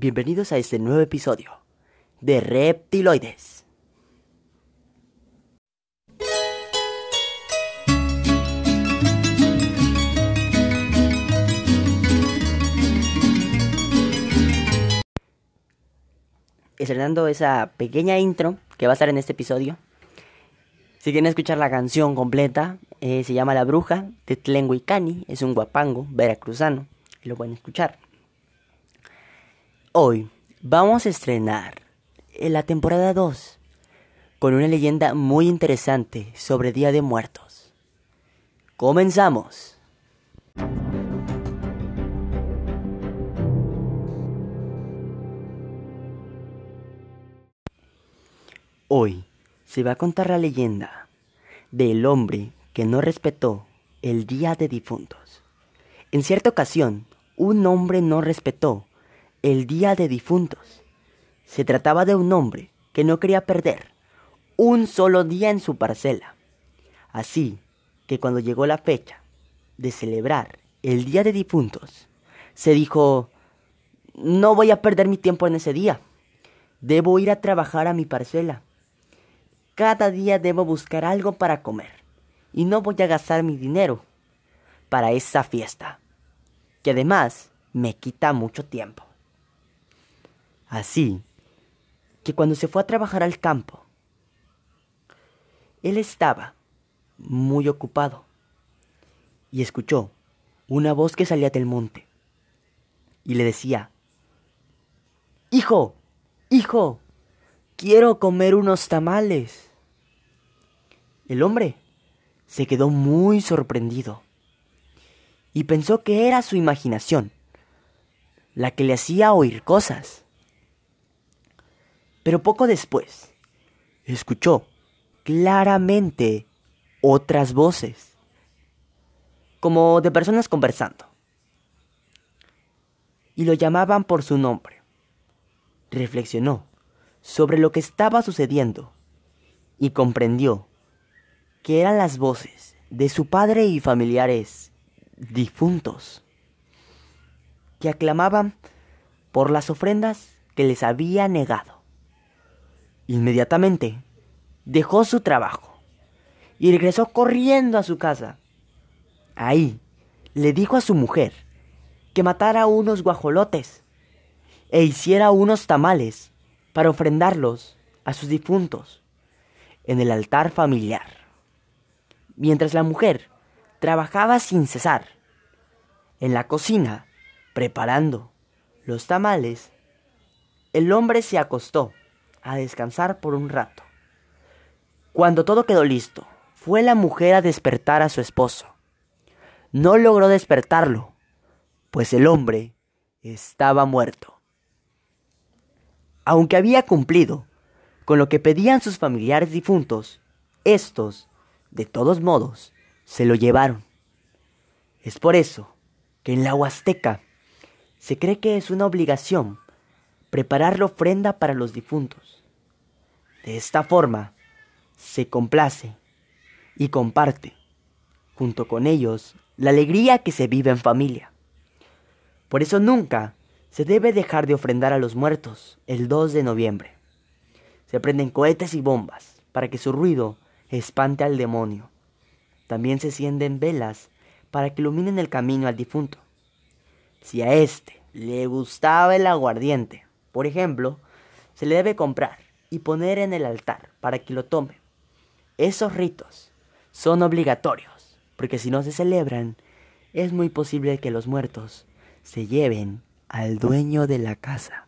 Bienvenidos a este nuevo episodio de Reptiloides. Estrenando esa pequeña intro que va a estar en este episodio. Si quieren escuchar la canción completa, eh, se llama La Bruja de Tlenguicani, es un guapango veracruzano, y lo pueden escuchar. Hoy vamos a estrenar la temporada 2 con una leyenda muy interesante sobre Día de Muertos. Comenzamos. Hoy se va a contar la leyenda del hombre que no respetó el Día de Difuntos. En cierta ocasión, un hombre no respetó el Día de Difuntos. Se trataba de un hombre que no quería perder un solo día en su parcela. Así que cuando llegó la fecha de celebrar el Día de Difuntos, se dijo, no voy a perder mi tiempo en ese día. Debo ir a trabajar a mi parcela. Cada día debo buscar algo para comer y no voy a gastar mi dinero para esa fiesta, que además me quita mucho tiempo. Así que cuando se fue a trabajar al campo, él estaba muy ocupado y escuchó una voz que salía del monte y le decía, Hijo, hijo, quiero comer unos tamales. El hombre se quedó muy sorprendido y pensó que era su imaginación la que le hacía oír cosas. Pero poco después, escuchó claramente otras voces, como de personas conversando, y lo llamaban por su nombre. Reflexionó sobre lo que estaba sucediendo y comprendió que eran las voces de su padre y familiares difuntos, que aclamaban por las ofrendas que les había negado. Inmediatamente dejó su trabajo y regresó corriendo a su casa. Ahí le dijo a su mujer que matara unos guajolotes e hiciera unos tamales para ofrendarlos a sus difuntos en el altar familiar. Mientras la mujer trabajaba sin cesar en la cocina preparando los tamales, el hombre se acostó a descansar por un rato. Cuando todo quedó listo, fue la mujer a despertar a su esposo. No logró despertarlo, pues el hombre estaba muerto. Aunque había cumplido con lo que pedían sus familiares difuntos, estos, de todos modos, se lo llevaron. Es por eso que en la Huasteca se cree que es una obligación preparar la ofrenda para los difuntos. De esta forma, se complace y comparte, junto con ellos, la alegría que se vive en familia. Por eso nunca se debe dejar de ofrendar a los muertos el 2 de noviembre. Se prenden cohetes y bombas para que su ruido espante al demonio. También se encienden velas para que iluminen el camino al difunto. Si a éste le gustaba el aguardiente, por ejemplo, se le debe comprar y poner en el altar para que lo tome. Esos ritos son obligatorios, porque si no se celebran, es muy posible que los muertos se lleven al dueño de la casa.